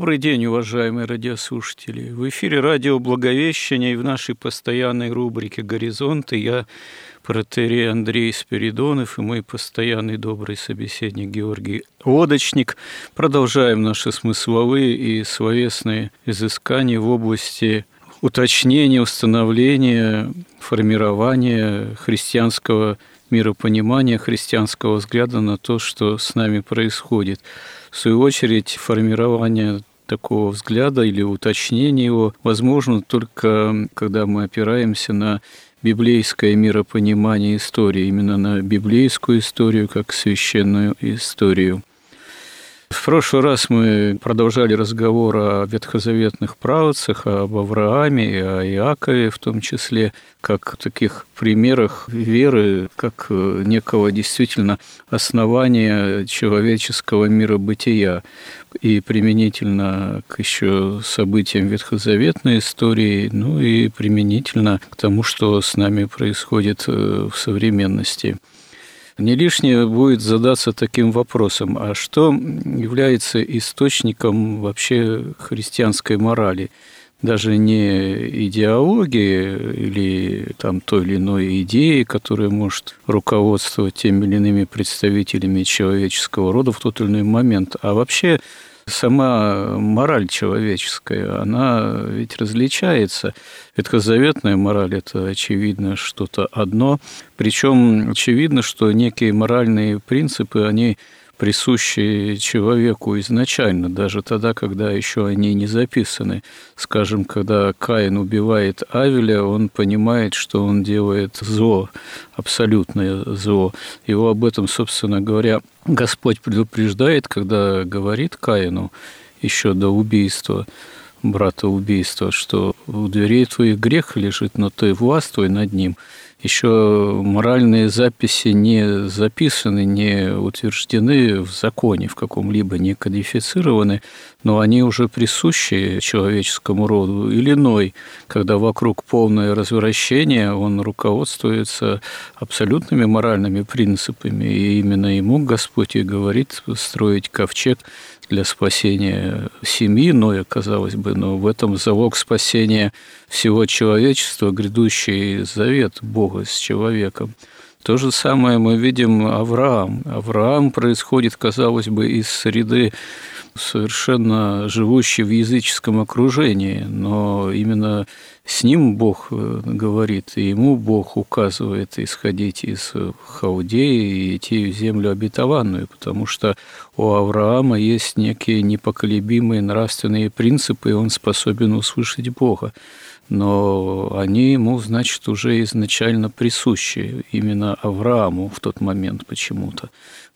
Добрый день, уважаемые радиослушатели. В эфире радио Благовещения и в нашей постоянной рубрике «Горизонты» я, протерей Андрей Спиридонов и мой постоянный добрый собеседник Георгий Лодочник продолжаем наши смысловые и словесные изыскания в области уточнения, установления, формирования христианского миропонимания, христианского взгляда на то, что с нами происходит – в свою очередь, формирование такого взгляда или уточнение его возможно только когда мы опираемся на библейское миропонимание истории, именно на библейскую историю как священную историю. В прошлый раз мы продолжали разговор о ветхозаветных правцах, об Аврааме и о Иакове в том числе, как таких примерах веры, как э, некого действительно основания человеческого мира бытия и применительно к еще событиям ветхозаветной истории, ну и применительно к тому, что с нами происходит э, в современности. Не лишнее будет задаться таким вопросом, а что является источником вообще христианской морали? Даже не идеологии или там той или иной идеи, которая может руководствовать теми или иными представителями человеческого рода в тот или иной момент, а вообще сама мораль человеческая, она ведь различается. Ветхозаветная мораль – это, очевидно, что-то одно. Причем очевидно, что некие моральные принципы, они присущи человеку изначально, даже тогда, когда еще они не записаны. Скажем, когда Каин убивает Авеля, он понимает, что он делает зло, абсолютное зло. Его об этом, собственно говоря, Господь предупреждает, когда говорит Каину еще до убийства, брата убийства, что у дверей твоих грех лежит, но ты властвуй над ним – еще моральные записи не записаны, не утверждены в законе в каком-либо, не кодифицированы, но они уже присущи человеческому роду. Или иной, когда вокруг полное развращение, он руководствуется абсолютными моральными принципами, и именно ему Господь и говорит строить ковчег для спасения семьи Ноя, казалось бы, но в этом залог спасения всего человечества, грядущий завет Бога с человеком. То же самое мы видим Авраам. Авраам происходит, казалось бы, из среды совершенно живущей в языческом окружении, но именно с ним Бог э, говорит, и ему Бог указывает исходить из Хаудеи и идти в землю обетованную, потому что у Авраама есть некие непоколебимые нравственные принципы, и он способен услышать Бога но они ему, значит, уже изначально присущи именно Аврааму в тот момент почему-то.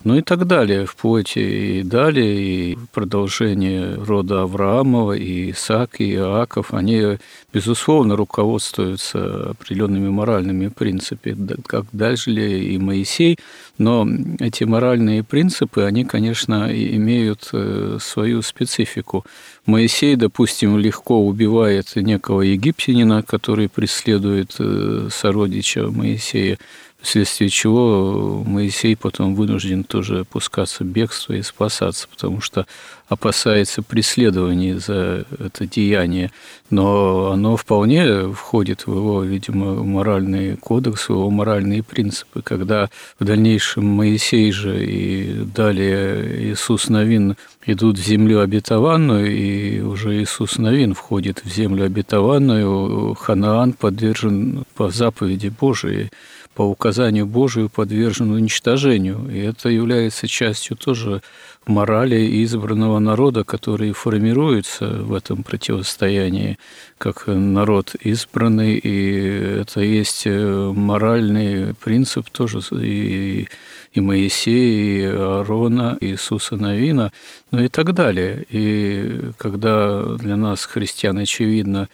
Ну и так далее, вплоть и далее, и продолжение рода Авраамова, и Исаак, и Иаков, они, безусловно, руководствуются определенными моральными принципами, как дальше и Моисей, но эти моральные принципы, они, конечно, имеют э, свою специфику. Моисей, допустим, легко убивает некого египтянина, который преследует э, сородича Моисея, вследствие чего Моисей потом вынужден тоже опускаться в бегство и спасаться, потому что опасается преследований за это деяние. Но оно вполне входит в его, видимо, моральный кодекс, в его моральные принципы, когда в дальнейшем Моисей же и далее Иисус Новин идут в землю обетованную, и уже Иисус Новин входит в землю обетованную, Ханаан подвержен по заповеди Божией по указанию Божию подвержен уничтожению. И это является частью тоже морали избранного народа, который формируется в этом противостоянии, как народ избранный, и это есть моральный принцип тоже и, и Моисея, и Аарона, и Иисуса Новина, ну и так далее. И когда для нас, христиан, очевидно,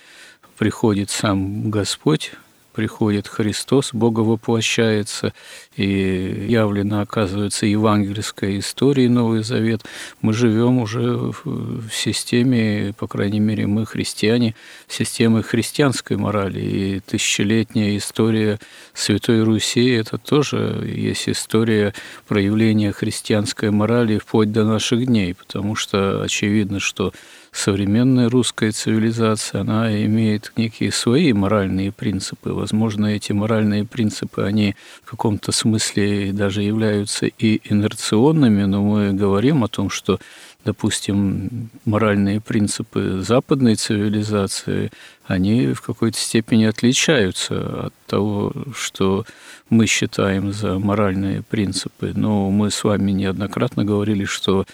приходит сам Господь, приходит Христос, Бога воплощается, и явлено оказывается евангельская история Новый Завет. Мы живем уже в системе, по крайней мере, мы христиане, системы христианской морали. И тысячелетняя история Святой Руси – это тоже есть история проявления христианской морали вплоть до наших дней, потому что очевидно, что современная русская цивилизация, она имеет некие свои моральные принципы. Возможно, эти моральные принципы, они в каком-то смысле даже являются и инерционными, но мы говорим о том, что допустим, моральные принципы западной цивилизации, они в какой-то степени отличаются от того, что мы считаем за моральные принципы. Но мы с вами неоднократно говорили, что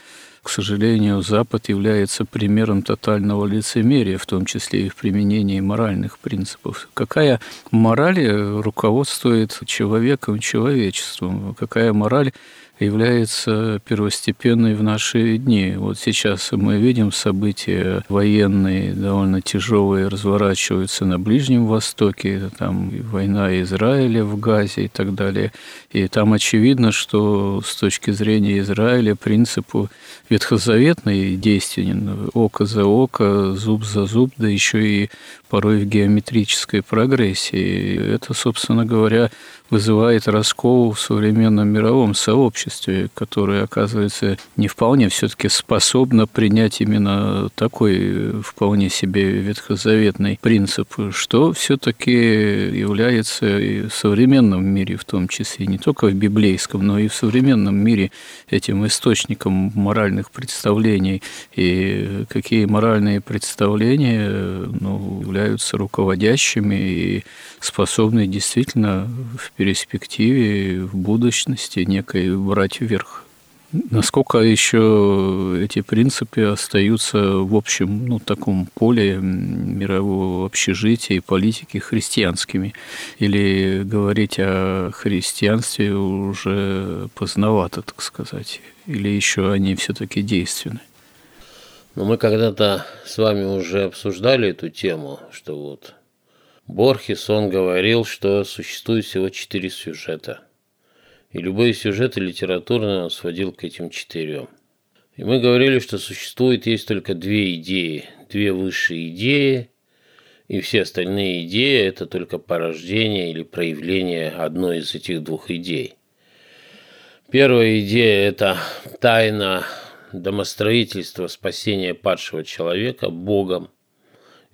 к сожалению, Запад является примером тотального лицемерия, в том числе и в применении моральных принципов. Какая мораль руководствует человеком, человечеством? Какая мораль является первостепенной в наши дни. Вот сейчас мы видим события военные, довольно тяжелые, разворачиваются на Ближнем Востоке, там война Израиля в Газе и так далее. И там очевидно, что с точки зрения Израиля принципу ветхозаветный действенен око за око, зуб за зуб, да еще и порой в геометрической прогрессии. Это, собственно говоря, вызывает раскол в современном мировом сообществе, которое, оказывается, не вполне все-таки способно принять именно такой вполне себе ветхозаветный принцип, что все-таки является и в современном мире в том числе, не только в библейском, но и в современном мире этим источником моральных представлений. И какие моральные представления ну, являются руководящими и способны действительно в перспективе, в будущности некой брать вверх. Насколько еще эти принципы остаются в общем ну, таком поле мирового общежития и политики христианскими? Или говорить о христианстве уже поздновато, так сказать? Или еще они все-таки действенны? Но мы когда-то с вами уже обсуждали эту тему, что вот Борхес, он говорил, что существует всего четыре сюжета. И любые сюжеты литературные он сводил к этим четырем. И мы говорили, что существует есть только две идеи, две высшие идеи, и все остальные идеи – это только порождение или проявление одной из этих двух идей. Первая идея – это тайна домостроительства спасения падшего человека Богом –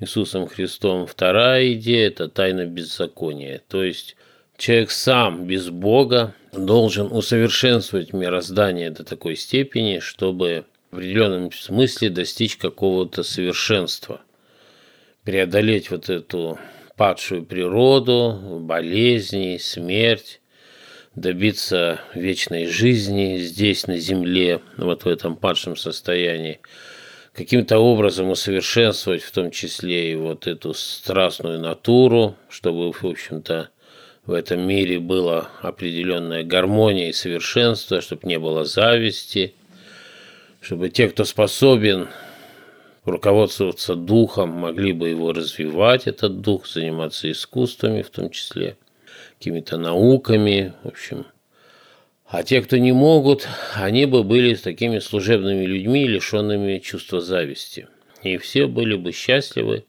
Иисусом Христом. Вторая идея – это тайна беззакония. То есть человек сам без Бога должен усовершенствовать мироздание до такой степени, чтобы в определенном смысле достичь какого-то совершенства, преодолеть вот эту падшую природу, болезни, смерть, добиться вечной жизни здесь, на земле, вот в этом падшем состоянии – каким-то образом усовершенствовать, в том числе и вот эту страстную натуру, чтобы, в общем-то, в этом мире была определенная гармония и совершенство, чтобы не было зависти, чтобы те, кто способен руководствоваться духом, могли бы его развивать, этот дух, заниматься искусствами в том числе, какими-то науками, в общем, а те, кто не могут, они бы были такими служебными людьми, лишенными чувства зависти. И все были бы счастливы.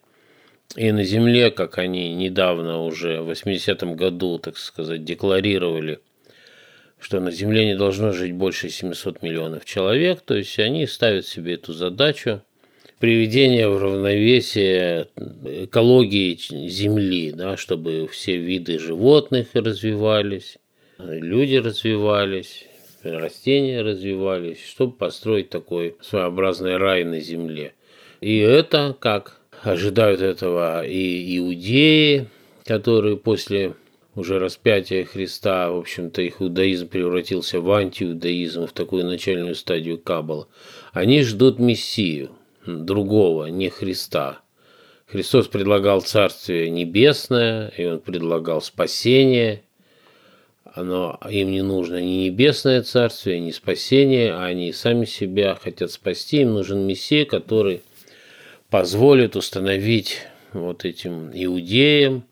И на земле, как они недавно уже в 80-м году, так сказать, декларировали, что на земле не должно жить больше 700 миллионов человек, то есть они ставят себе эту задачу приведения в равновесие экологии Земли, да, чтобы все виды животных развивались, люди развивались, растения развивались, чтобы построить такой своеобразный рай на земле. И это, как ожидают этого и иудеи, которые после уже распятия Христа, в общем-то, их иудаизм превратился в антиудаизм, в такую начальную стадию Каббала. Они ждут Мессию, другого, не Христа. Христос предлагал Царствие Небесное, и Он предлагал спасение. Но им не нужно ни небесное царствие, ни спасение, а они сами себя хотят спасти. Им нужен Мессия, который позволит установить вот этим иудеям,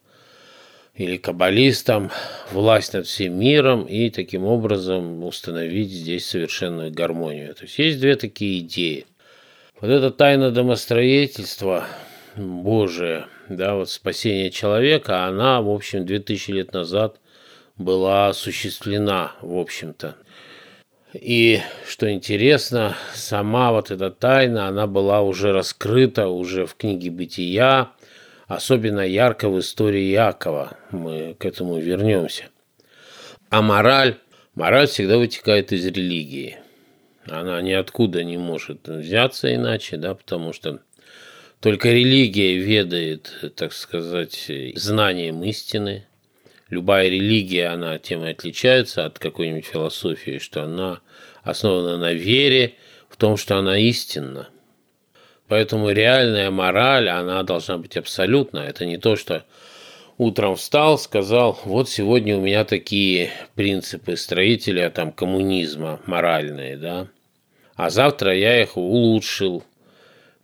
или каббалистам власть над всем миром и таким образом установить здесь совершенную гармонию. То есть есть две такие идеи. Вот эта тайна домостроительства Божия, да, вот спасение человека, она, в общем, 2000 лет назад была осуществлена, в общем-то. И, что интересно, сама вот эта тайна, она была уже раскрыта уже в книге «Бытия», особенно ярко в истории Якова. Мы к этому вернемся. А мораль? Мораль всегда вытекает из религии. Она ниоткуда не может взяться иначе, да, потому что только религия ведает, так сказать, знанием истины. Любая религия, она тем и отличается от какой-нибудь философии, что она основана на вере в том, что она истинна – Поэтому реальная мораль, она должна быть абсолютна. Это не то, что утром встал, сказал, вот сегодня у меня такие принципы строителя там, коммунизма моральные, да, а завтра я их улучшил,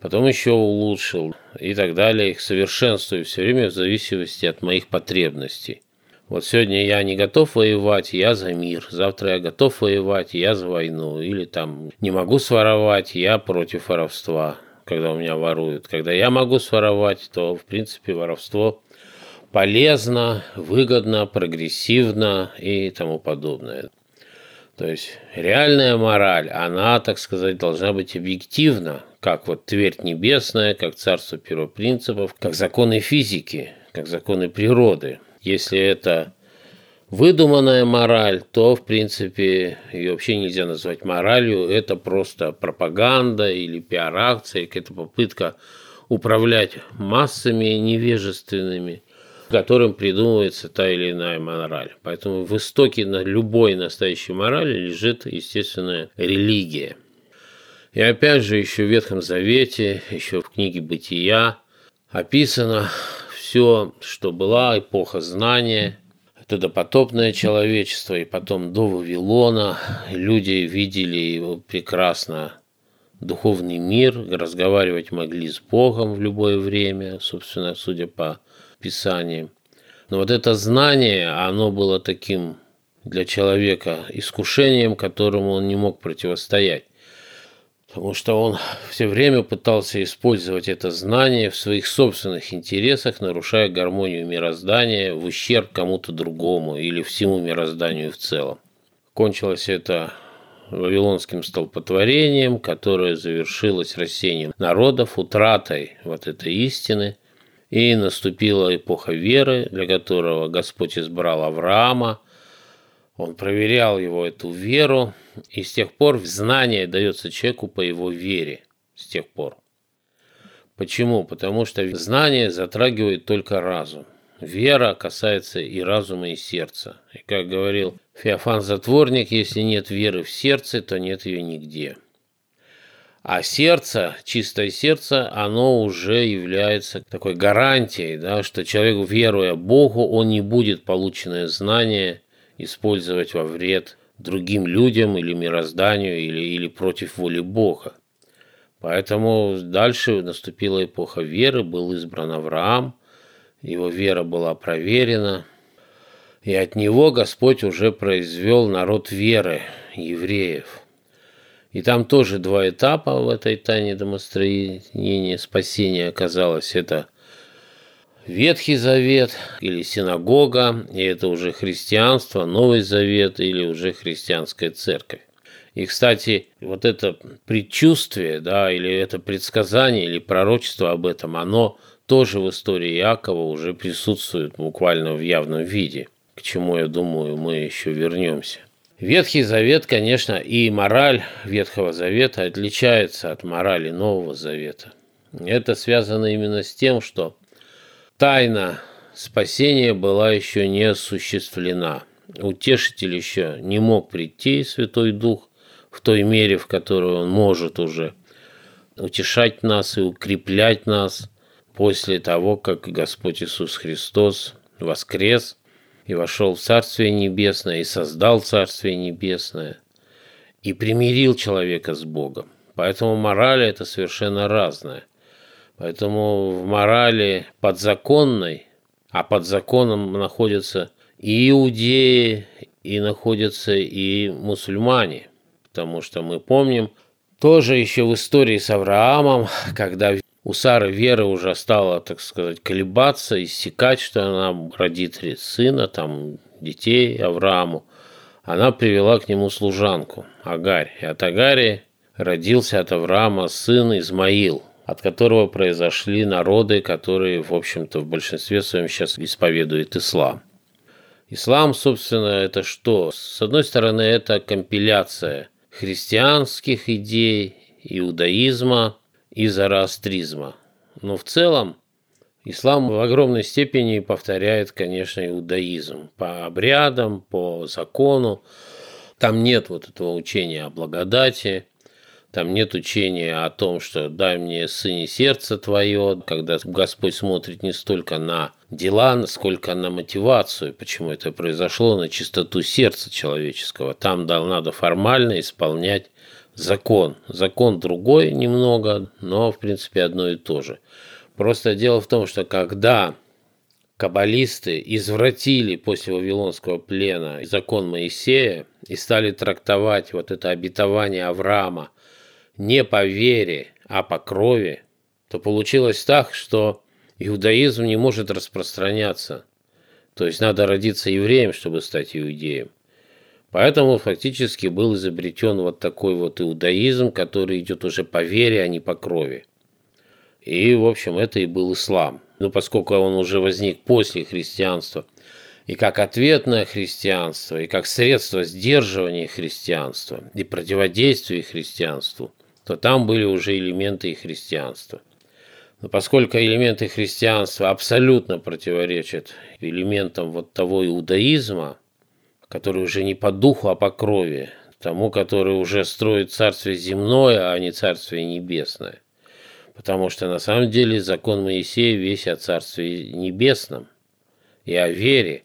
потом еще улучшил и так далее, их совершенствую все время в зависимости от моих потребностей. Вот сегодня я не готов воевать, я за мир. Завтра я готов воевать, я за войну. Или там не могу своровать, я против воровства когда у меня воруют. Когда я могу своровать, то, в принципе, воровство полезно, выгодно, прогрессивно и тому подобное. То есть реальная мораль, она, так сказать, должна быть объективна, как вот твердь небесная, как царство первопринципов, как законы физики, как законы природы. Если это выдуманная мораль, то, в принципе, ее вообще нельзя назвать моралью. Это просто пропаганда или пиар-акция, какая-то попытка управлять массами невежественными, которым придумывается та или иная мораль. Поэтому в истоке на любой настоящей морали лежит, естественная религия. И опять же, еще в Ветхом Завете, еще в книге «Бытия» описано все, что была эпоха знания – это допотопное человечество, и потом до Вавилона. Люди видели его прекрасно. Духовный мир, разговаривать могли с Богом в любое время, собственно, судя по Писаниям. Но вот это знание, оно было таким для человека искушением, которому он не мог противостоять потому что он все время пытался использовать это знание в своих собственных интересах, нарушая гармонию мироздания в ущерб кому-то другому или всему мирозданию в целом. Кончилось это Вавилонским столпотворением, которое завершилось рассеянием народов, утратой вот этой истины, и наступила эпоха веры, для которого Господь избрал Авраама, он проверял его эту веру, и с тех пор знание дается человеку по его вере. С тех пор. Почему? Потому что знание затрагивает только разум. Вера касается и разума, и сердца. И как говорил Феофан Затворник, если нет веры в сердце, то нет ее нигде. А сердце, чистое сердце, оно уже является такой гарантией, да, что человек, веруя Богу, он не будет полученное знание использовать во вред другим людям или мирозданию, или, или против воли Бога. Поэтому дальше наступила эпоха веры, был избран Авраам, его вера была проверена, и от него Господь уже произвел народ веры, евреев. И там тоже два этапа в этой тайне домостроения спасения оказалось. Это Ветхий Завет или синагога, и это уже христианство, Новый Завет или уже христианская церковь. И, кстати, вот это предчувствие, да, или это предсказание, или пророчество об этом, оно тоже в истории Иакова уже присутствует буквально в явном виде, к чему, я думаю, мы еще вернемся. Ветхий Завет, конечно, и мораль Ветхого Завета отличается от морали Нового Завета. Это связано именно с тем, что тайна спасения была еще не осуществлена. Утешитель еще не мог прийти, Святой Дух, в той мере, в которой он может уже утешать нас и укреплять нас после того, как Господь Иисус Христос воскрес и вошел в Царствие Небесное и создал Царствие Небесное и примирил человека с Богом. Поэтому мораль это совершенно разная. Поэтому в морали подзаконной, а под законом находятся и иудеи, и находятся и мусульмане. Потому что мы помним, тоже еще в истории с Авраамом, когда у Сары вера уже стала, так сказать, колебаться, иссякать, что она родит сына, там, детей Аврааму, она привела к нему служанку, Агарь. И от Агари родился от Авраама сын Измаил, от которого произошли народы, которые, в общем-то, в большинстве своем сейчас исповедуют ислам. Ислам, собственно, это что? С одной стороны, это компиляция христианских идей, иудаизма – и зороастризма. Но в целом ислам в огромной степени повторяет, конечно, иудаизм по обрядам, по закону. Там нет вот этого учения о благодати, там нет учения о том, что дай мне сыне сердце твое, когда Господь смотрит не столько на дела, сколько на мотивацию, почему это произошло, на чистоту сердца человеческого. Там да, надо формально исполнять закон. Закон другой немного, но в принципе одно и то же. Просто дело в том, что когда каббалисты извратили после Вавилонского плена закон Моисея и стали трактовать вот это обетование Авраама не по вере, а по крови, то получилось так, что иудаизм не может распространяться. То есть надо родиться евреем, чтобы стать иудеем. Поэтому фактически был изобретен вот такой вот иудаизм, который идет уже по вере, а не по крови. И, в общем, это и был ислам. Но поскольку он уже возник после христианства, и как ответ на христианство, и как средство сдерживания христианства и противодействия христианству, то там были уже элементы и христианства. Но поскольку элементы христианства абсолютно противоречат элементам вот того иудаизма, который уже не по духу, а по крови, тому, который уже строит царствие земное, а не царствие небесное. Потому что на самом деле закон Моисея весь о царстве небесном и о вере.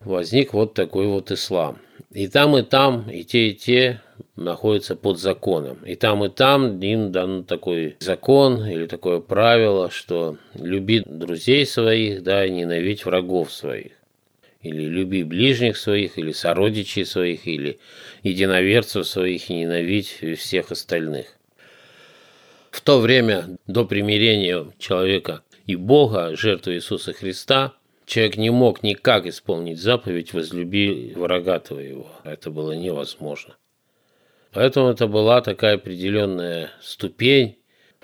Возник вот такой вот ислам. И там, и там, и те, и те находятся под законом. И там, и там им дан такой закон или такое правило, что люби друзей своих, да, и ненавидь врагов своих или люби ближних своих, или сородичей своих, или единоверцев своих и ненавидь всех остальных. В то время до примирения человека и Бога, жертвы Иисуса Христа, человек не мог никак исполнить заповедь «возлюби врага твоего». Это было невозможно. Поэтому это была такая определенная ступень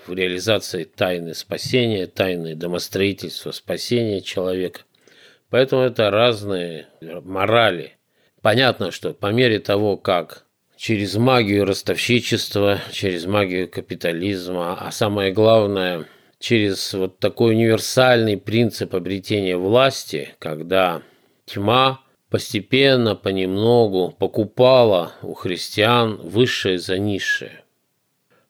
в реализации тайны спасения, тайны домостроительства спасения человека. Поэтому это разные морали. Понятно, что по мере того, как через магию ростовщичества, через магию капитализма, а самое главное, через вот такой универсальный принцип обретения власти, когда тьма постепенно, понемногу покупала у христиан высшее за низшее.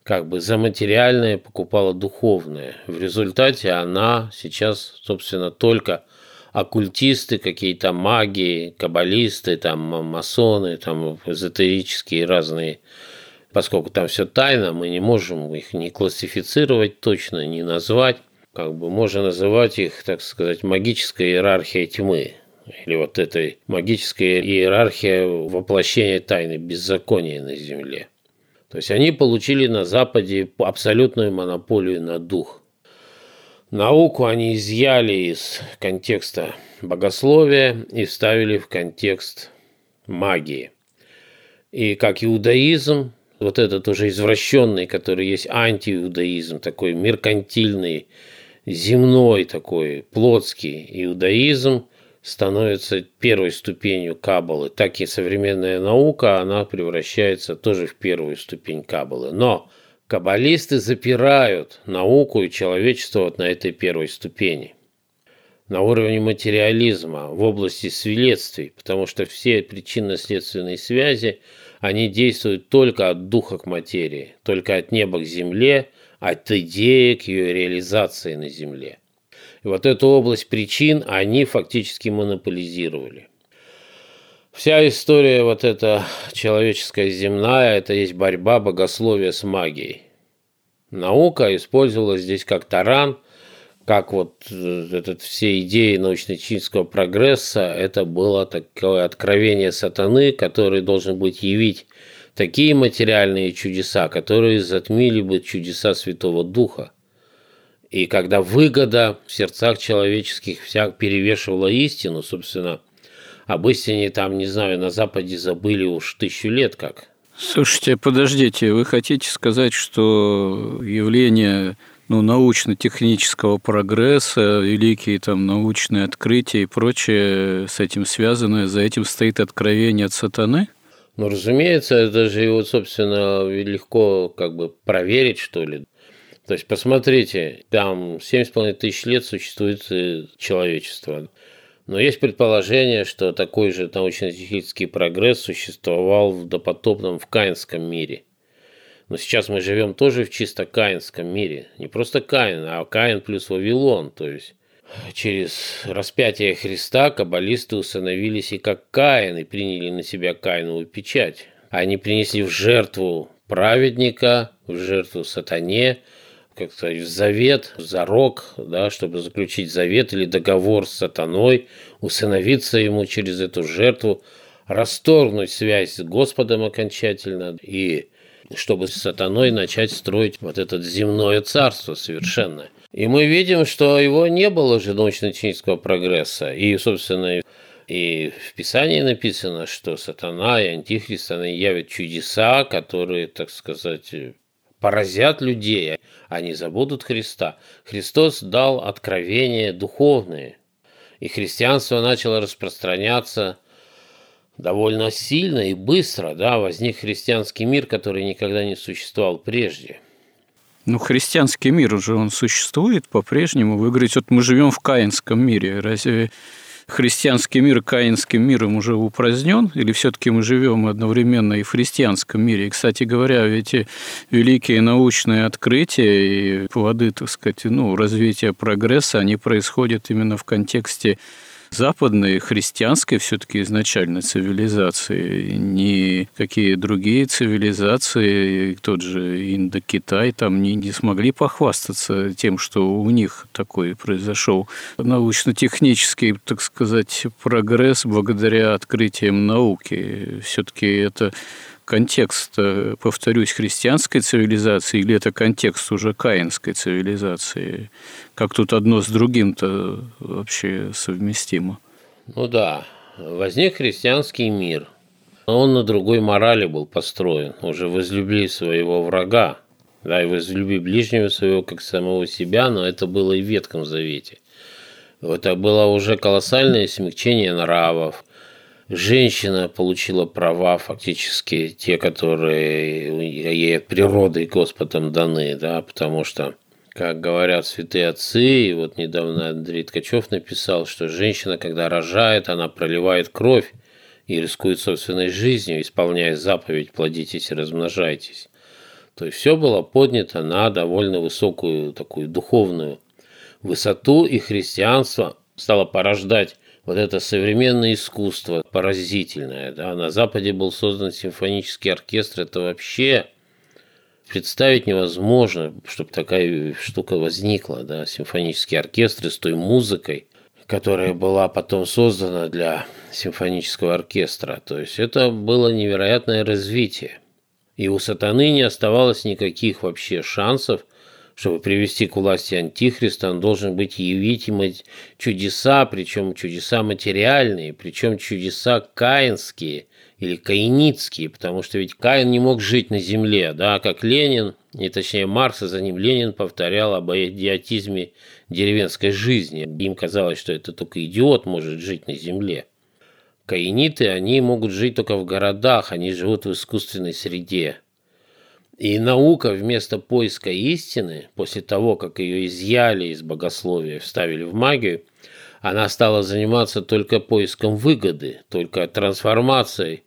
Как бы за материальное покупала духовное. В результате она сейчас, собственно, только оккультисты, какие-то маги, каббалисты, там масоны, там эзотерические разные, поскольку там все тайно, мы не можем их не классифицировать точно, не назвать. Как бы можно называть их, так сказать, магическая иерархия тьмы. Или вот этой магическая иерархия воплощения тайны, беззакония на земле. То есть они получили на Западе абсолютную монополию на дух. Науку они изъяли из контекста богословия и вставили в контекст магии. И как иудаизм, вот этот уже извращенный, который есть антииудаизм, такой меркантильный, земной такой, плотский иудаизм, становится первой ступенью каббалы. Так и современная наука, она превращается тоже в первую ступень каббалы. Но Каббалисты запирают науку и человечество вот на этой первой ступени. на уровне материализма в области следствий, потому что все причинно-следственные связи, они действуют только от духа к материи, только от неба к земле, от идеи к ее реализации на земле. И вот эту область причин они фактически монополизировали. Вся история вот эта человеческая земная, это есть борьба богословия с магией. Наука использовалась здесь как таран – как вот э, этот, все идеи научно-технического прогресса, это было такое откровение сатаны, который должен быть явить такие материальные чудеса, которые затмили бы чудеса Святого Духа. И когда выгода в сердцах человеческих вся перевешивала истину, собственно, об истине там, не знаю, на Западе забыли уж тысячу лет как. Слушайте, подождите, вы хотите сказать, что явление ну, научно-технического прогресса, великие там научные открытия и прочее с этим связано, за этим стоит откровение от сатаны? Ну, разумеется, это же его, собственно, легко как бы проверить, что ли. То есть, посмотрите, там 7,5 тысяч лет существует э, человечество. Но есть предположение, что такой же научно-технический прогресс существовал в допотопном в Каинском мире – но сейчас мы живем тоже в чисто каинском мире. Не просто Каин, а Каин плюс Вавилон. То есть через распятие Христа каббалисты установились и как Каин, и приняли на себя Каинову печать. Они принесли в жертву праведника, в жертву сатане, как сказать, в завет, в зарок, да, чтобы заключить завет или договор с сатаной, усыновиться ему через эту жертву, расторгнуть связь с Господом окончательно и чтобы с сатаной начать строить вот это земное царство совершенно. И мы видим, что его не было же научно-технического прогресса. И, собственно, и в Писании написано, что сатана и антихрист, они явят чудеса, которые, так сказать, поразят людей, они забудут Христа. Христос дал откровения духовные, и христианство начало распространяться – довольно сильно и быстро да, возник христианский мир, который никогда не существовал прежде. Ну, христианский мир уже он существует по-прежнему. Вы говорите, вот мы живем в каинском мире. Разве христианский мир каинским миром уже упразднен, или все-таки мы живем одновременно и в христианском мире? И, кстати говоря, эти великие научные открытия и плоды, так сказать, ну, развития прогресса, они происходят именно в контексте западной христианской все-таки изначально цивилизации, ни какие другие цивилизации, тот же Индокитай, там не, не смогли похвастаться тем, что у них такой произошел научно-технический, так сказать, прогресс благодаря открытиям науки. Все-таки это контекст, э, повторюсь, христианской цивилизации или это контекст уже каинской цивилизации? Как тут одно с другим-то вообще совместимо? Ну да, возник христианский мир. Он на другой морали был построен. Уже возлюбили своего врага, да, и возлюби ближнего своего как самого себя, но это было и в Ветхом Завете. Это было уже колоссальное смягчение нравов, женщина получила права фактически те, которые ей от природы Господом даны, да, потому что, как говорят святые отцы, и вот недавно Андрей Ткачев написал, что женщина, когда рожает, она проливает кровь и рискует собственной жизнью, исполняя заповедь «плодитесь и размножайтесь». То есть все было поднято на довольно высокую такую духовную высоту, и христианство стало порождать вот это современное искусство поразительное. Да? На Западе был создан симфонический оркестр. Это вообще представить невозможно, чтобы такая штука возникла. Да? Симфонический оркестр с той музыкой, которая была потом создана для симфонического оркестра. То есть это было невероятное развитие. И у сатаны не оставалось никаких вообще шансов – чтобы привести к власти Антихриста, он должен быть явить им чудеса, причем чудеса материальные, причем чудеса каинские или каиницкие, потому что ведь Каин не мог жить на земле, да, как Ленин, и точнее Маркс, а за ним Ленин повторял об идиотизме деревенской жизни. Им казалось, что это только идиот может жить на земле. Каиниты, они могут жить только в городах, они живут в искусственной среде. И наука вместо поиска истины, после того, как ее изъяли из богословия, вставили в магию, она стала заниматься только поиском выгоды, только трансформацией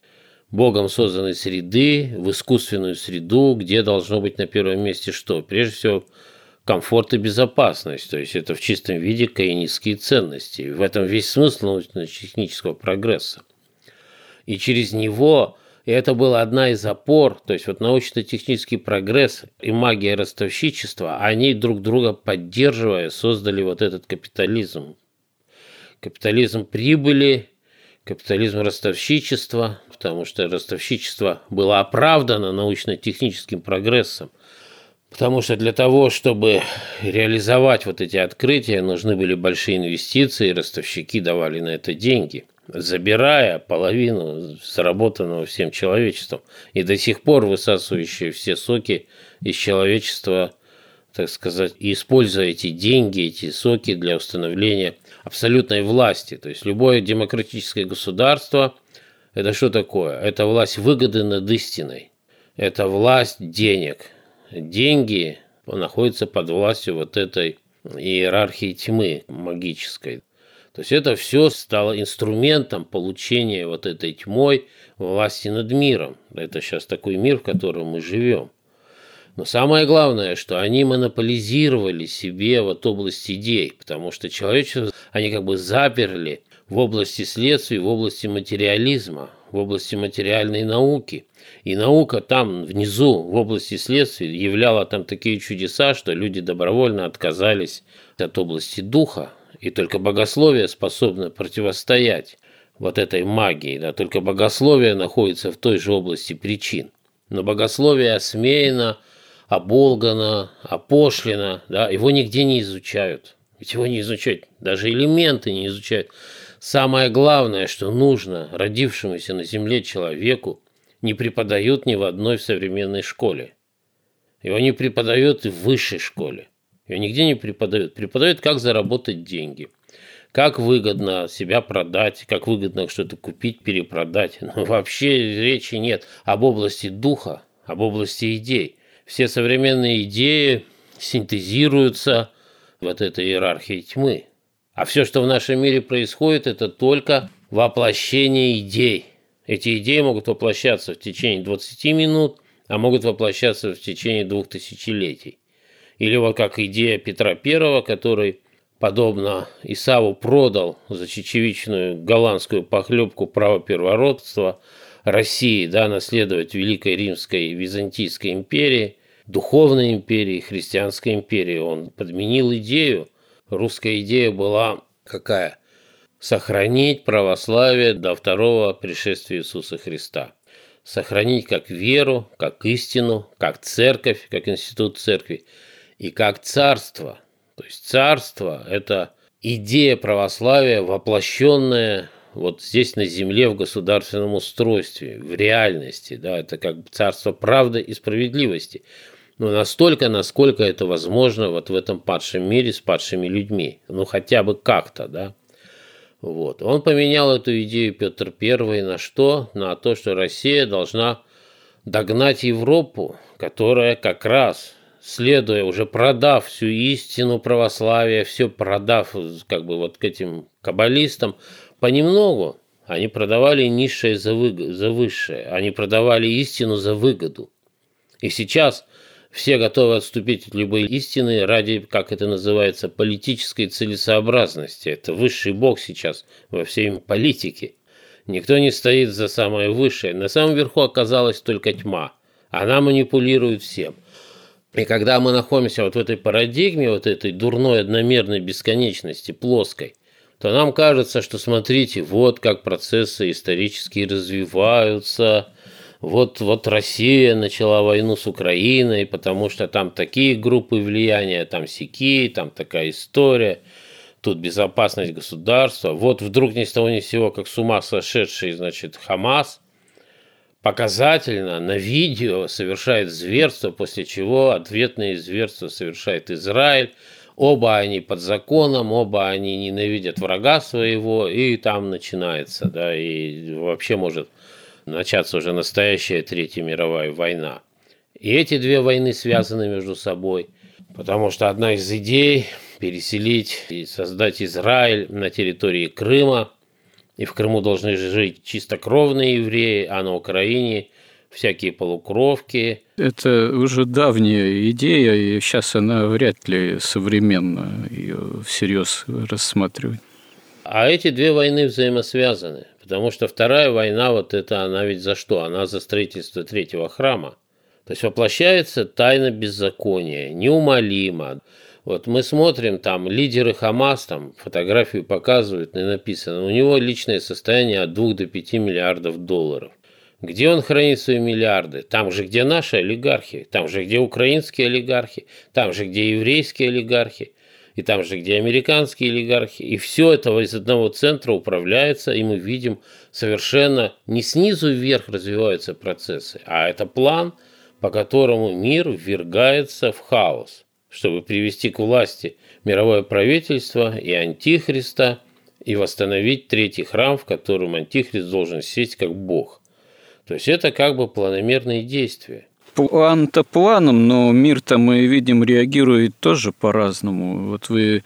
Богом созданной среды в искусственную среду, где должно быть на первом месте что? Прежде всего, комфорт и безопасность, то есть это в чистом виде каинистские ценности. В этом весь смысл научно-технического прогресса. И через него и это была одна из опор, то есть вот научно-технический прогресс и магия ростовщичества, они друг друга поддерживая создали вот этот капитализм. Капитализм прибыли, капитализм ростовщичества, потому что ростовщичество было оправдано научно-техническим прогрессом. Потому что для того, чтобы реализовать вот эти открытия, нужны были большие инвестиции, и ростовщики давали на это деньги, забирая половину заработанного всем человечеством. И до сих пор высасывающие все соки из человечества, так сказать, и используя эти деньги, эти соки для установления абсолютной власти. То есть любое демократическое государство – это что такое? Это власть выгоды над истиной. Это власть денег. Деньги находятся под властью вот этой иерархии тьмы магической. То есть это все стало инструментом получения вот этой тьмой власти над миром. Это сейчас такой мир, в котором мы живем. Но самое главное, что они монополизировали себе вот область идей, потому что человечество, они как бы заперли в области следствий, в области материализма, в области материальной науки. И наука там внизу, в области следствий, являла там такие чудеса, что люди добровольно отказались от области духа, и только богословие способно противостоять вот этой магии, да, только богословие находится в той же области причин. Но богословие осмеяно, оболгано, опошлено, да, его нигде не изучают. Ведь его не изучают, даже элементы не изучают. Самое главное, что нужно родившемуся на земле человеку, не преподают ни в одной современной школе. Его не преподают и в высшей школе. Ее нигде не преподают. Преподают, как заработать деньги. Как выгодно себя продать, как выгодно что-то купить, перепродать. Но вообще речи нет об области духа, об области идей все современные идеи синтезируются вот этой иерархии тьмы. А все, что в нашем мире происходит, это только воплощение идей. Эти идеи могут воплощаться в течение 20 минут, а могут воплощаться в течение двух тысячелетий. Или вот как идея Петра I, который, подобно Исаву, продал за чечевичную голландскую похлебку право первородства – России, да, наследовать Великой Римской Византийской империи, духовной империи, христианской империи. Он подменил идею. Русская идея была какая? Сохранить православие до второго пришествия Иисуса Христа. Сохранить как веру, как истину, как церковь, как институт церкви и как царство. То есть царство – это идея православия, воплощенная вот здесь на земле в государственном устройстве, в реальности, да, это как царство правды и справедливости. Но настолько, насколько это возможно вот в этом падшем мире с падшими людьми. Ну, хотя бы как-то, да. Вот. Он поменял эту идею Петр I на что? На то, что Россия должна догнать Европу, которая как раз, следуя, уже продав всю истину православия, все продав как бы вот к этим каббалистам, Понемногу они продавали низшее за, выгод, за высшее, они продавали истину за выгоду. И сейчас все готовы отступить от любой истины ради, как это называется, политической целесообразности. Это высший бог сейчас во всей политике. Никто не стоит за самое высшее. На самом верху оказалась только тьма. Она манипулирует всем. И когда мы находимся вот в этой парадигме, вот этой дурной одномерной бесконечности, плоской, то нам кажется, что смотрите, вот как процессы исторически развиваются, вот, вот Россия начала войну с Украиной, потому что там такие группы влияния, там сики, там такая история, тут безопасность государства. Вот вдруг ни с того ни с сего, как с ума сошедший, значит, Хамас, показательно на видео совершает зверство, после чего ответное зверство совершает Израиль, Оба они под законом, оба они ненавидят врага своего, и там начинается, да, и вообще может начаться уже настоящая Третья мировая война. И эти две войны связаны между собой, потому что одна из идей переселить и создать Израиль на территории Крыма. И в Крыму должны жить чистокровные евреи, а на Украине всякие полукровки. Это уже давняя идея, и сейчас она вряд ли современно ее всерьез рассматривать. А эти две войны взаимосвязаны, потому что вторая война, вот это она ведь за что? Она за строительство третьего храма. То есть воплощается тайна беззакония, неумолимо. Вот мы смотрим, там лидеры Хамас, там фотографию показывают, и написано, у него личное состояние от 2 до 5 миллиардов долларов. Где он хранит свои миллиарды? Там же, где наши олигархи, там же, где украинские олигархи, там же, где еврейские олигархи, и там же, где американские олигархи. И все это из одного центра управляется, и мы видим совершенно не снизу вверх развиваются процессы, а это план, по которому мир ввергается в хаос, чтобы привести к власти мировое правительство и антихриста, и восстановить третий храм, в котором антихрист должен сесть как бог. То есть это как бы планомерные действия. План-то планом, но мир-то мы видим реагирует тоже по-разному. Вот вы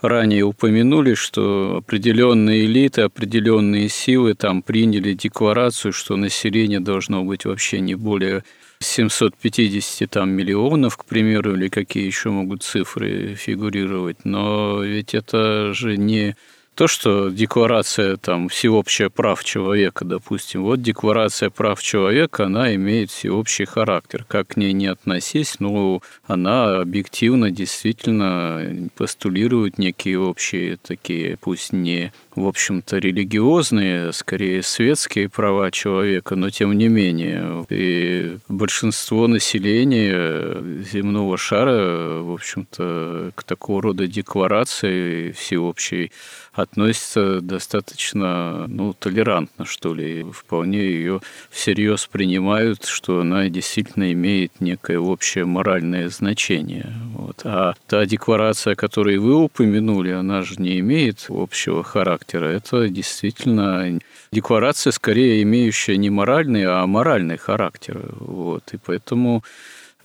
ранее упомянули, что определенные элиты, определенные силы там приняли декларацию, что население должно быть вообще не более 750 там, миллионов, к примеру, или какие еще могут цифры фигурировать. Но ведь это же не то, что декларация там всеобщая прав человека, допустим, вот декларация прав человека, она имеет всеобщий характер. Как к ней не относись, но она объективно действительно постулирует некие общие такие, пусть не в общем-то, религиозные, скорее светские права человека, но тем не менее. И большинство населения земного шара, в общем-то, к такого рода декларации всеобщей относится достаточно ну, толерантно, что ли. Вполне ее всерьез принимают, что она действительно имеет некое общее моральное значение. Вот. А та декларация, которую вы упомянули, она же не имеет общего характера характера. Это действительно декларация, скорее имеющая не моральный, а моральный характер. Вот. И поэтому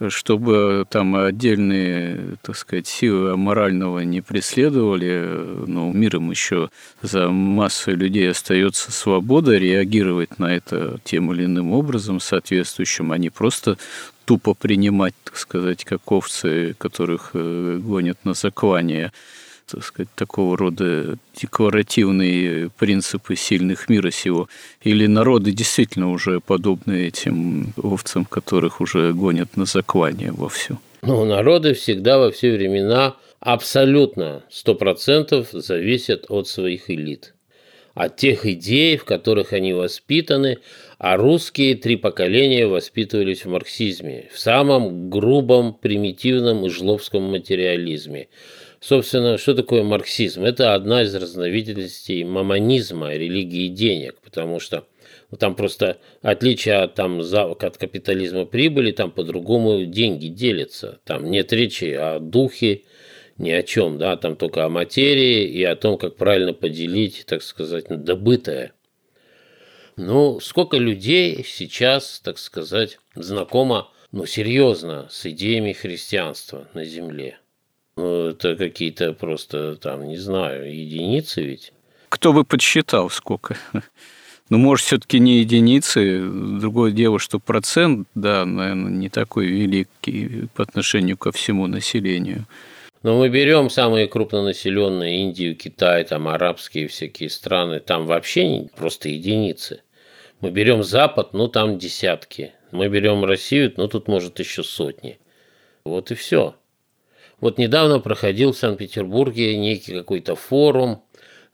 чтобы там отдельные, так сказать, силы морального не преследовали, но миром еще за массой людей остается свобода реагировать на это тем или иным образом соответствующим, а не просто тупо принимать, так сказать, как овцы, которых э, гонят на заклание так сказать, такого рода декларативные принципы сильных мира сего? Или народы действительно уже подобны этим овцам, которых уже гонят на заклание вовсю? Ну, народы всегда во все времена абсолютно, сто процентов зависят от своих элит. От тех идей, в которых они воспитаны, а русские три поколения воспитывались в марксизме, в самом грубом, примитивном и жлобском материализме – Собственно, что такое марксизм? Это одна из разновидностей мамонизма, религии денег, потому что ну, там просто отличие от, там, от капитализма прибыли, там по-другому деньги делятся. Там нет речи о духе, ни о чем, да, там только о материи и о том, как правильно поделить, так сказать, добытое. Ну, сколько людей сейчас, так сказать, знакомо, ну, серьезно с идеями христианства на Земле? Ну, это какие-то просто там, не знаю, единицы ведь. Кто бы подсчитал, сколько? Ну, может, все-таки не единицы. Другое дело, что процент, да, наверное, не такой великий по отношению ко всему населению. Но мы берем самые крупнонаселенные Индию, Китай, там арабские всякие страны, там вообще просто единицы. Мы берем Запад, ну там десятки. Мы берем Россию, ну тут может еще сотни. Вот и все. Вот недавно проходил в Санкт-Петербурге некий какой-то форум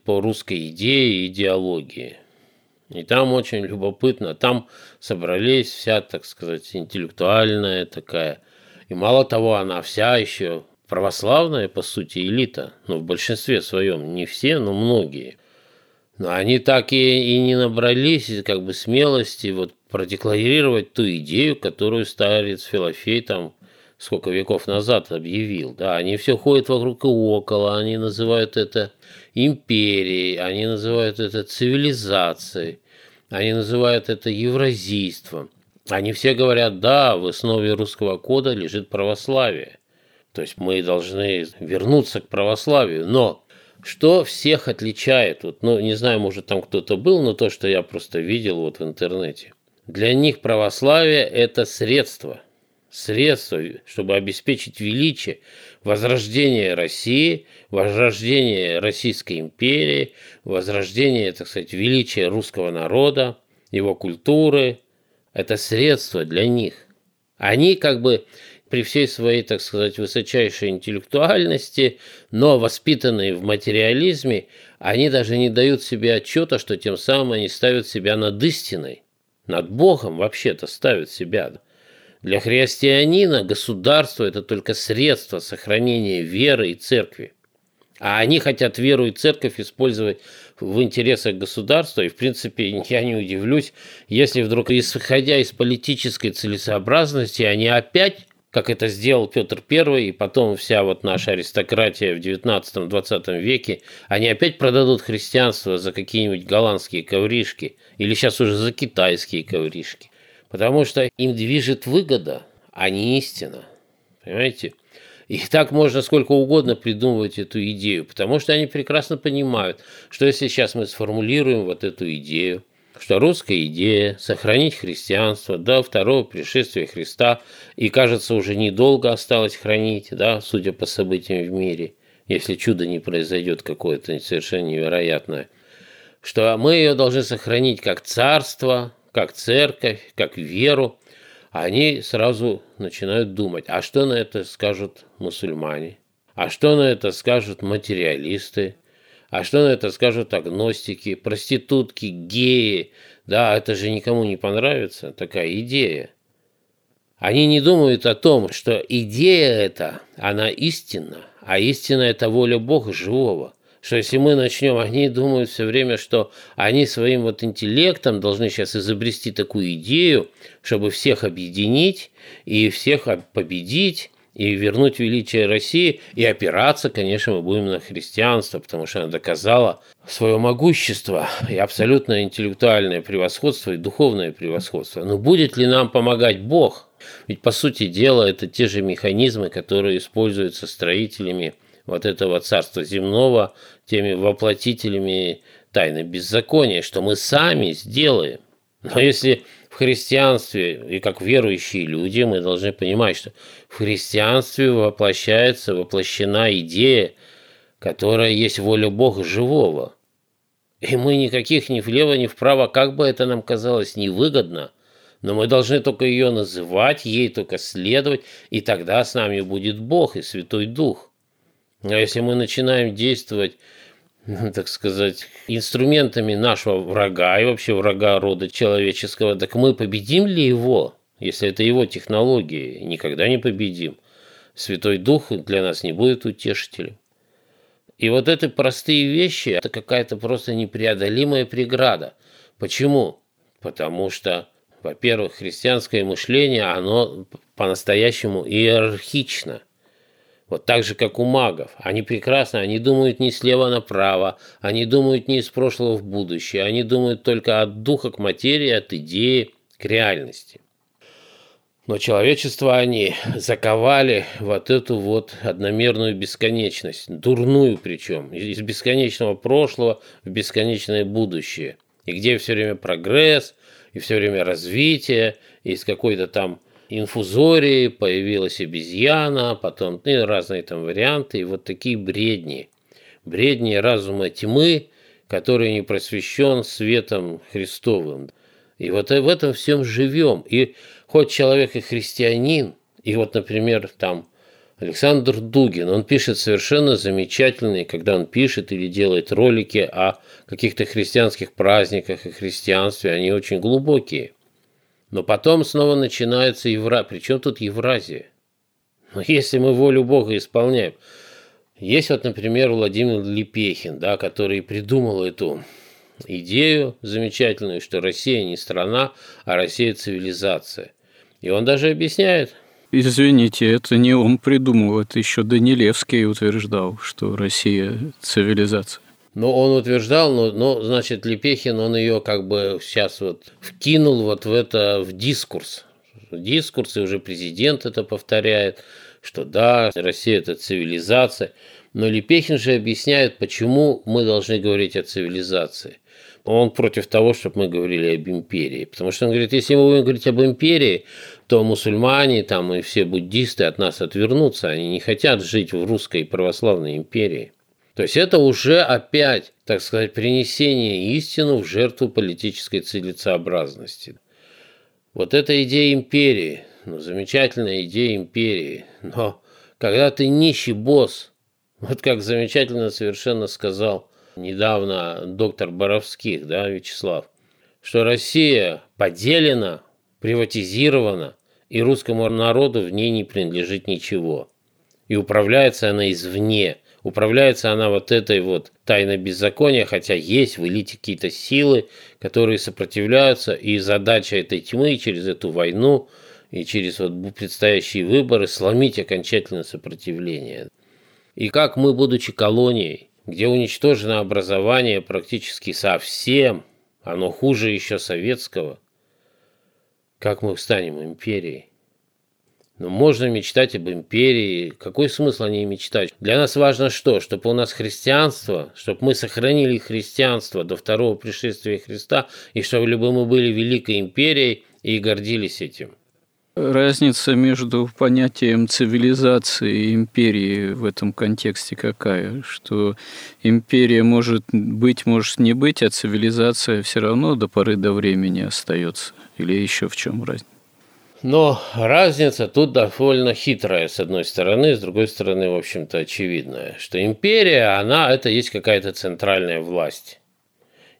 по русской идее и идеологии. И там очень любопытно, там собрались вся, так сказать, интеллектуальная такая. И мало того, она вся еще православная, по сути, элита. Ну, в большинстве своем, не все, но многие. Но они так и, и не набрались как бы смелости вот продекларировать ту идею, которую старец Филофей там сколько веков назад объявил. Да, они все ходят вокруг и около, они называют это империей, они называют это цивилизацией, они называют это евразийством. Они все говорят, да, в основе русского кода лежит православие. То есть мы должны вернуться к православию. Но что всех отличает? Вот, ну, не знаю, может, там кто-то был, но то, что я просто видел вот в интернете. Для них православие – это средство. Средство, чтобы обеспечить величие, возрождение России, возрождение Российской империи, возрождение, так сказать, величия русского народа, его культуры. Это средство для них. Они как бы при всей своей, так сказать, высочайшей интеллектуальности, но воспитанные в материализме, они даже не дают себе отчета, что тем самым они ставят себя над истиной, над Богом вообще-то ставят себя. Для христианина государство – это только средство сохранения веры и церкви. А они хотят веру и церковь использовать в интересах государства. И, в принципе, я не удивлюсь, если вдруг, исходя из политической целесообразности, они опять как это сделал Петр I, и потом вся вот наша аристократия в 19-20 веке, они опять продадут христианство за какие-нибудь голландские ковришки или сейчас уже за китайские ковришки. Потому что им движет выгода, а не истина. Понимаете? И так можно сколько угодно придумывать эту идею, потому что они прекрасно понимают, что если сейчас мы сформулируем вот эту идею, что русская идея – сохранить христианство до второго пришествия Христа, и, кажется, уже недолго осталось хранить, да, судя по событиям в мире, если чудо не произойдет какое-то совершенно невероятное, что мы ее должны сохранить как царство, как церковь, как веру, они сразу начинают думать, а что на это скажут мусульмане, а что на это скажут материалисты, а что на это скажут агностики, проститутки, геи? Да, это же никому не понравится, такая идея. Они не думают о том, что идея эта, она истинна, а истина – это воля Бога живого. Что если мы начнем, они думают все время, что они своим вот интеллектом должны сейчас изобрести такую идею, чтобы всех объединить и всех победить, и вернуть величие России, и опираться, конечно, мы будем на христианство, потому что оно доказало свое могущество и абсолютное интеллектуальное превосходство и духовное превосходство. Но будет ли нам помогать Бог? Ведь, по сути дела, это те же механизмы, которые используются строителями вот этого царства земного, теми воплотителями тайны беззакония, что мы сами сделаем. Но если в христианстве и как верующие люди мы должны понимать, что в христианстве воплощается, воплощена идея, которая есть воля Бога живого. И мы никаких ни влево, ни вправо, как бы это нам казалось невыгодно, но мы должны только ее называть, ей только следовать, и тогда с нами будет Бог и Святой Дух. А если мы начинаем действовать так сказать, инструментами нашего врага и вообще врага рода человеческого, так мы победим ли его, если это его технологии? Никогда не победим. Святой Дух для нас не будет утешителем. И вот эти простые вещи – это какая-то просто непреодолимая преграда. Почему? Потому что, во-первых, христианское мышление, оно по-настоящему иерархично. Вот так же, как у магов. Они прекрасно, они думают не слева направо, они думают не из прошлого в будущее, они думают только от духа к материи, от идеи к реальности. Но человечество они заковали вот эту вот одномерную бесконечность, дурную причем, из бесконечного прошлого в бесконечное будущее. И где все время прогресс, и все время развитие, и из какой-то там инфузории, появилась обезьяна, потом ну, разные там варианты, и вот такие бредни. Бредни разума тьмы, который не просвещен светом Христовым. И вот в этом всем живем. И хоть человек и христианин, и вот, например, там Александр Дугин, он пишет совершенно замечательные, когда он пишет или делает ролики о каких-то христианских праздниках и христианстве, они очень глубокие. Но потом снова начинается Евра. Причем тут Евразия? Но если мы волю Бога исполняем. Есть вот, например, Владимир Лепехин, да, который придумал эту идею замечательную, что Россия не страна, а Россия цивилизация. И он даже объясняет. Извините, это не он придумал, это еще Данилевский утверждал, что Россия цивилизация. Но он утверждал, но, но, значит, Лепехин, он ее как бы сейчас вот вкинул вот в это, в дискурс. В дискурс, и уже президент это повторяет, что да, Россия – это цивилизация. Но Лепехин же объясняет, почему мы должны говорить о цивилизации. Он против того, чтобы мы говорили об империи. Потому что он говорит, если мы будем говорить об империи, то мусульмане там и все буддисты от нас отвернутся. Они не хотят жить в русской православной империи. То есть это уже опять, так сказать, принесение истину в жертву политической целесообразности. Вот эта идея империи, ну, замечательная идея империи, но когда ты нищий босс, вот как замечательно совершенно сказал недавно доктор Боровских, да, Вячеслав, что Россия поделена, приватизирована, и русскому народу в ней не принадлежит ничего. И управляется она извне. Управляется она вот этой вот тайной беззакония, хотя есть в элите какие-то силы, которые сопротивляются, и задача этой тьмы через эту войну и через вот предстоящие выборы сломить окончательно сопротивление. И как мы, будучи колонией, где уничтожено образование практически совсем, оно хуже еще советского, как мы станем империей? Но ну, можно мечтать об империи. Какой смысл о ней мечтать? Для нас важно что? Чтобы у нас христианство, чтобы мы сохранили христианство до второго пришествия Христа, и чтобы мы были великой империей и гордились этим. Разница между понятием цивилизации и империи в этом контексте какая? Что империя может быть, может не быть, а цивилизация все равно до поры до времени остается. Или еще в чем разница? Но разница тут довольно хитрая, с одной стороны, с другой стороны, в общем-то, очевидная, что империя, она, это есть какая-то центральная власть.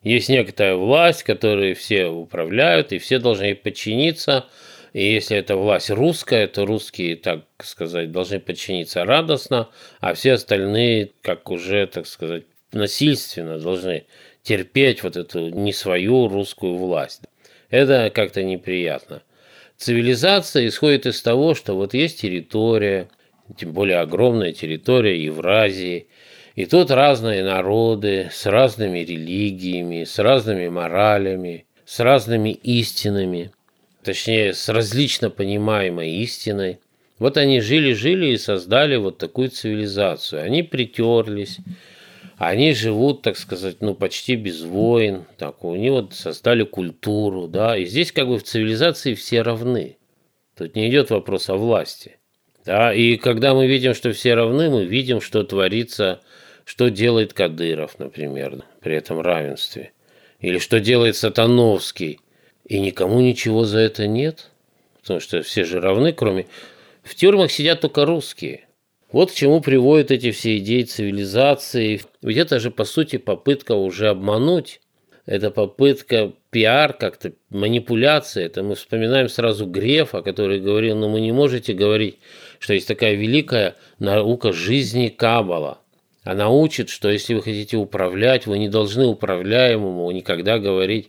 Есть некоторая власть, которой все управляют, и все должны ей подчиниться – и если это власть русская, то русские, так сказать, должны подчиниться радостно, а все остальные, как уже, так сказать, насильственно должны терпеть вот эту не свою русскую власть. Это как-то неприятно. Цивилизация исходит из того, что вот есть территория, тем более огромная территория Евразии, и тут разные народы с разными религиями, с разными моралями, с разными истинами точнее, с различно понимаемой истиной. Вот они жили-жили и создали вот такую цивилизацию. Они притерлись, они живут, так сказать, ну, почти без войн, так, они вот создали культуру, да, и здесь как бы в цивилизации все равны. Тут не идет вопрос о власти. Да, и когда мы видим, что все равны, мы видим, что творится, что делает Кадыров, например, при этом равенстве. Или что делает Сатановский и никому ничего за это нет, потому что все же равны, кроме... В тюрьмах сидят только русские. Вот к чему приводят эти все идеи цивилизации. Ведь это же, по сути, попытка уже обмануть. Это попытка пиар, как-то манипуляция. Это мы вспоминаем сразу Грефа, который говорил, ну вы не можете говорить, что есть такая великая наука жизни Кабала. Она учит, что если вы хотите управлять, вы не должны управляемому никогда говорить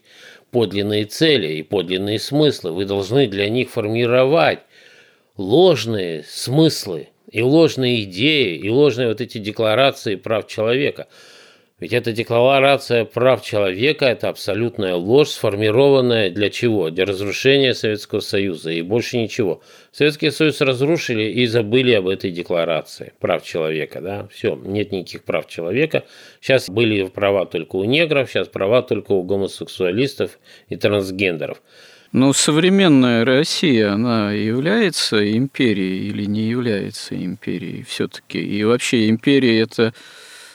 подлинные цели и подлинные смыслы. Вы должны для них формировать ложные смыслы и ложные идеи, и ложные вот эти декларации прав человека – ведь эта декларация прав человека – это абсолютная ложь, сформированная для чего? Для разрушения Советского Союза и больше ничего. Советский Союз разрушили и забыли об этой декларации прав человека. Да? Все, нет никаких прав человека. Сейчас были права только у негров, сейчас права только у гомосексуалистов и трансгендеров. Но современная Россия, она является империей или не является империей все-таки? И вообще империя – это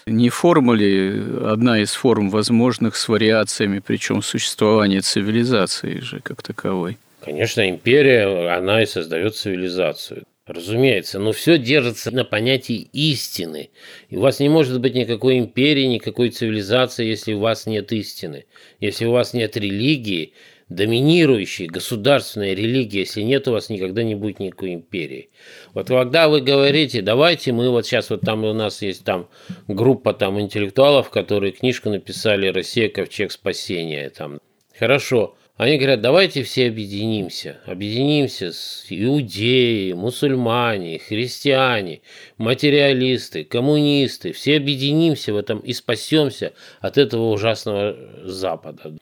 не форма ли одна из форм возможных с вариациями, причем существования цивилизации же как таковой? Конечно, империя, она и создает цивилизацию. Разумеется, но все держится на понятии истины. И у вас не может быть никакой империи, никакой цивилизации, если у вас нет истины. Если у вас нет религии, доминирующей государственной религии, если нет, у вас никогда не будет никакой империи. Вот когда вы говорите, давайте мы вот сейчас, вот там у нас есть там группа там интеллектуалов, которые книжку написали «Россия. Ковчег спасения». Там. Хорошо. Они говорят, давайте все объединимся. Объединимся с иудеи, мусульмане, христиане, материалисты, коммунисты. Все объединимся в этом и спасемся от этого ужасного Запада.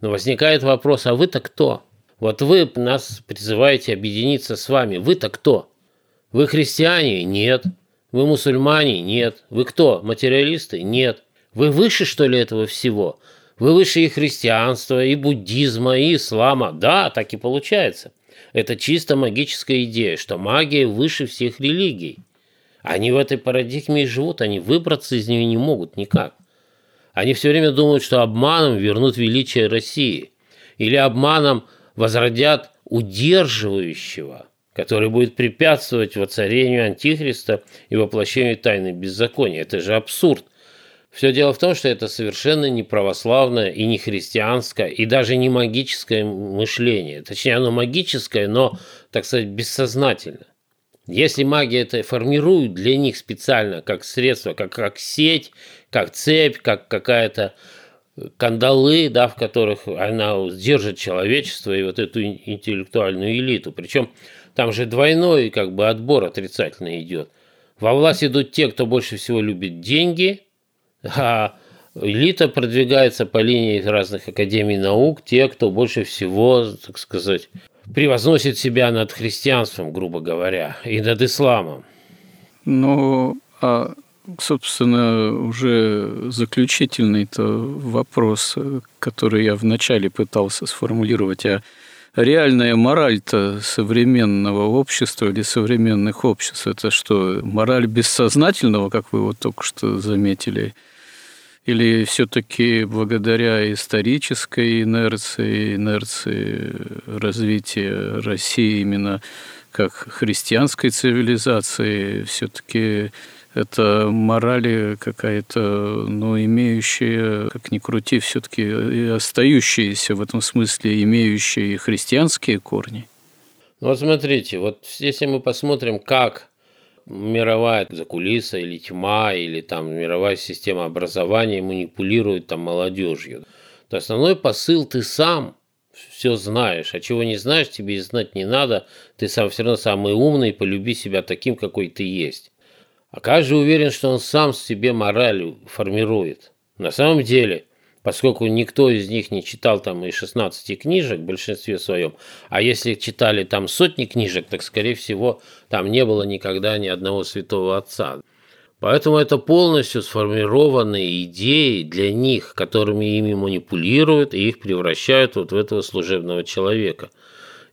Но возникает вопрос, а вы-то кто? Вот вы нас призываете объединиться с вами. Вы-то кто? Вы христиане? Нет. Вы мусульмане? Нет. Вы кто? Материалисты? Нет. Вы выше, что ли, этого всего? Вы выше и христианства, и буддизма, и ислама. Да, так и получается. Это чисто магическая идея, что магия выше всех религий. Они в этой парадигме и живут, они выбраться из нее не могут никак. Они все время думают, что обманом вернут величие России. Или обманом возродят удерживающего, который будет препятствовать воцарению Антихриста и воплощению тайны беззакония. Это же абсурд. Все дело в том, что это совершенно не православное и не христианское, и даже не магическое мышление. Точнее, оно магическое, но, так сказать, бессознательно. Если магия это формирует для них специально как средство, как, как сеть, как цепь, как какая-то кандалы, да, в которых она держит человечество и вот эту интеллектуальную элиту. Причем там же двойной как бы отбор отрицательно идет. Во власть идут те, кто больше всего любит деньги, а элита продвигается по линии разных академий наук, те, кто больше всего, так сказать, превозносит себя над христианством, грубо говоря, и над исламом. Ну, а, собственно, уже заключительный-то вопрос, который я вначале пытался сформулировать, а реальная мораль-то современного общества или современных обществ, это что, мораль бессознательного, как вы вот только что заметили, или все-таки благодаря исторической инерции, инерции развития России именно как христианской цивилизации, все-таки это морали какая-то, ну, имеющая, как ни крути, все-таки и остающиеся в этом смысле, имеющие христианские корни? Вот смотрите, вот если мы посмотрим, как мировая закулиса или тьма, или там мировая система образования манипулирует там молодежью, то основной посыл ты сам все знаешь, а чего не знаешь, тебе и знать не надо, ты сам все равно самый умный, полюби себя таким, какой ты есть. А каждый уверен, что он сам себе мораль формирует. На самом деле, поскольку никто из них не читал там и 16 книжек в большинстве своем, а если читали там сотни книжек, так, скорее всего, там не было никогда ни одного святого отца. Поэтому это полностью сформированные идеи для них, которыми ими манипулируют и их превращают вот в этого служебного человека.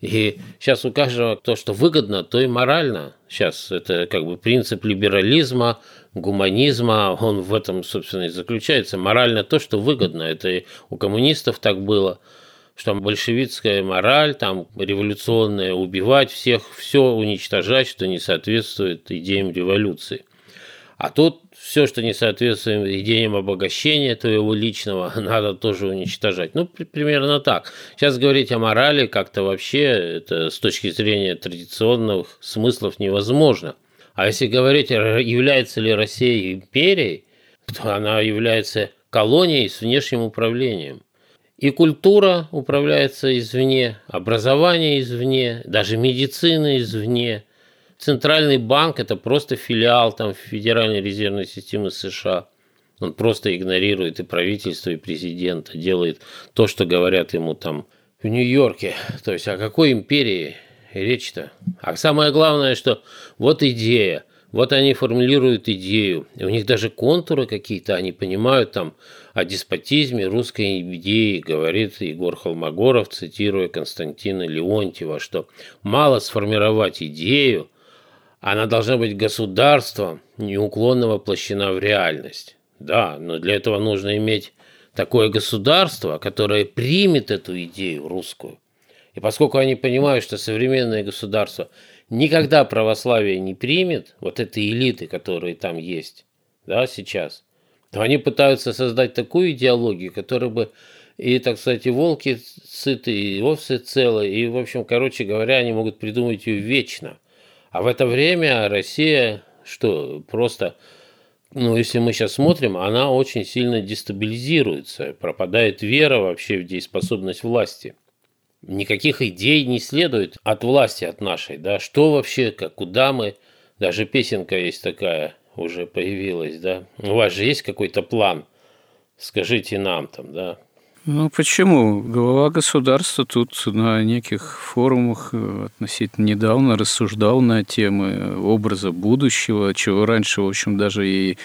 И сейчас у каждого то, что выгодно, то и морально. Сейчас это как бы принцип либерализма, гуманизма, он в этом, собственно, и заключается. Морально то, что выгодно. Это и у коммунистов так было, что большевистская мораль, там революционная, убивать всех, все уничтожать, что не соответствует идеям революции. А тут все, что не соответствует идеям обогащения твоего личного, надо тоже уничтожать. Ну, примерно так. Сейчас говорить о морали как-то вообще, это с точки зрения традиционных смыслов невозможно. А если говорить, является ли Россия империей, то она является колонией с внешним управлением. И культура управляется извне, образование извне, даже медицина извне. Центральный банк – это просто филиал там, Федеральной резервной системы США. Он просто игнорирует и правительство, и президента, делает то, что говорят ему там в Нью-Йорке. То есть о какой империи речь-то. А самое главное, что вот идея, вот они формулируют идею, и у них даже контуры какие-то, они понимают там о деспотизме русской идеи, говорит Егор Холмогоров, цитируя Константина Леонтьева, что мало сформировать идею, она должна быть государством, неуклонно воплощена в реальность. Да, но для этого нужно иметь такое государство, которое примет эту идею русскую, и поскольку они понимают, что современное государство никогда православие не примет, вот этой элиты, которые там есть, да, сейчас, то они пытаются создать такую идеологию, которая бы и, так сказать, и волки сыты, и овцы целы, и, в общем, короче говоря, они могут придумать ее вечно. А в это время Россия, что, просто, ну, если мы сейчас смотрим, она очень сильно дестабилизируется, пропадает вера вообще в дееспособность власти – никаких идей не следует от власти, от нашей, да, что вообще, как, куда мы, даже песенка есть такая, уже появилась, да, у вас же есть какой-то план, скажите нам там, да. Ну почему? Глава государства тут на неких форумах э, относительно недавно рассуждал на темы образа будущего, чего раньше, в общем, даже и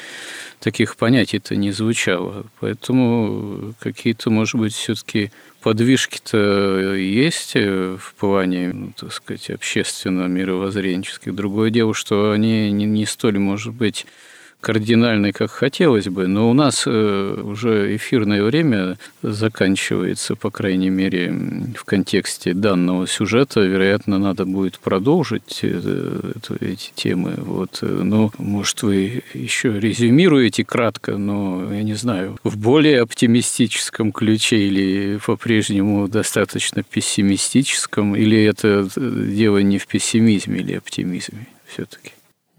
таких понятий-то не звучало. Поэтому какие-то, может быть, все-таки подвижки-то есть в плане, ну, так сказать, общественно-мировоззренческих. Другое дело, что они не, не столь, может быть, кардинальной, как хотелось бы, но у нас э, уже эфирное время заканчивается, по крайней мере, в контексте данного сюжета. Вероятно, надо будет продолжить э, эти темы. Вот. Но, может, вы еще резюмируете кратко, но, я не знаю, в более оптимистическом ключе или по-прежнему достаточно пессимистическом, или это дело не в пессимизме или оптимизме все-таки?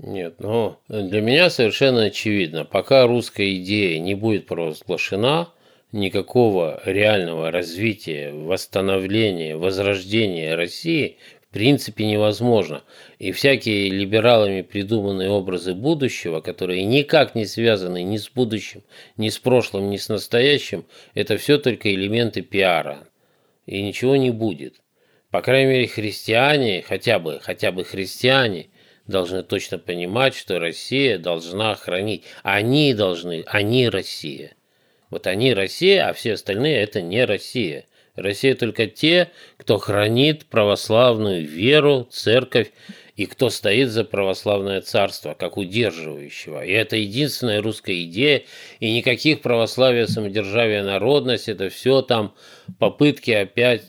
Нет, ну, для меня совершенно очевидно, пока русская идея не будет провозглашена, никакого реального развития, восстановления, возрождения России в принципе невозможно. И всякие либералами придуманные образы будущего, которые никак не связаны ни с будущим, ни с прошлым, ни с настоящим, это все только элементы пиара. И ничего не будет. По крайней мере, христиане, хотя бы, хотя бы христиане – должны точно понимать, что Россия должна хранить. Они должны, они Россия. Вот они Россия, а все остальные это не Россия. Россия только те, кто хранит православную веру, церковь и кто стоит за православное царство, как удерживающего. И это единственная русская идея, и никаких православия, самодержавия, народность, это все там попытки опять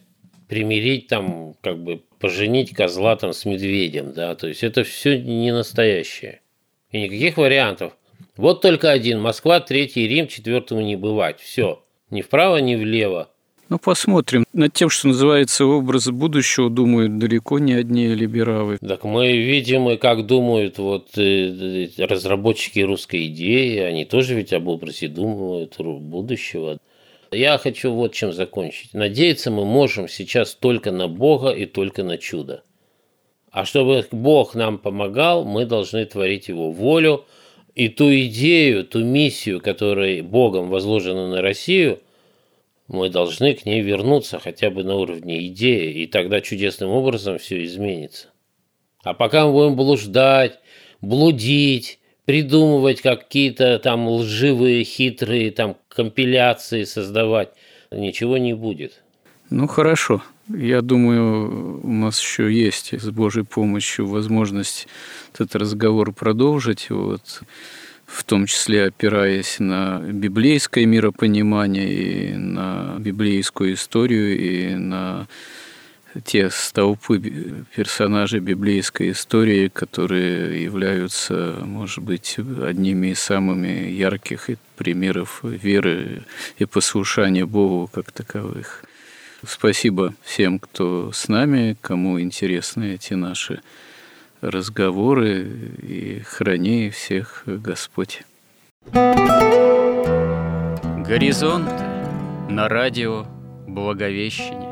примирить там как бы поженить козла там с медведем, да, то есть это все не настоящее. И никаких вариантов. Вот только один. Москва, Третий Рим, четвертому не бывать. Все. Ни вправо, ни влево. Ну, посмотрим. Над тем, что называется образ будущего, думают далеко не одни либералы. Так мы видим, и как думают вот э, разработчики русской идеи, они тоже ведь об образе думают будущего. Я хочу вот чем закончить. Надеяться мы можем сейчас только на Бога и только на чудо. А чтобы Бог нам помогал, мы должны творить Его волю. И ту идею, ту миссию, которая Богом возложена на Россию, мы должны к ней вернуться хотя бы на уровне идеи, и тогда чудесным образом все изменится. А пока мы будем блуждать, блудить, придумывать какие-то там лживые, хитрые там компиляции создавать. Ничего не будет. Ну, хорошо. Я думаю, у нас еще есть с Божьей помощью возможность этот разговор продолжить. Вот в том числе опираясь на библейское миропонимание и на библейскую историю и на те столпы персонажей библейской истории, которые являются, может быть, одними из самыми ярких примеров веры и послушания Богу как таковых. Спасибо всем, кто с нами, кому интересны эти наши разговоры, и храни всех Господь. Горизонт на радио Благовещение.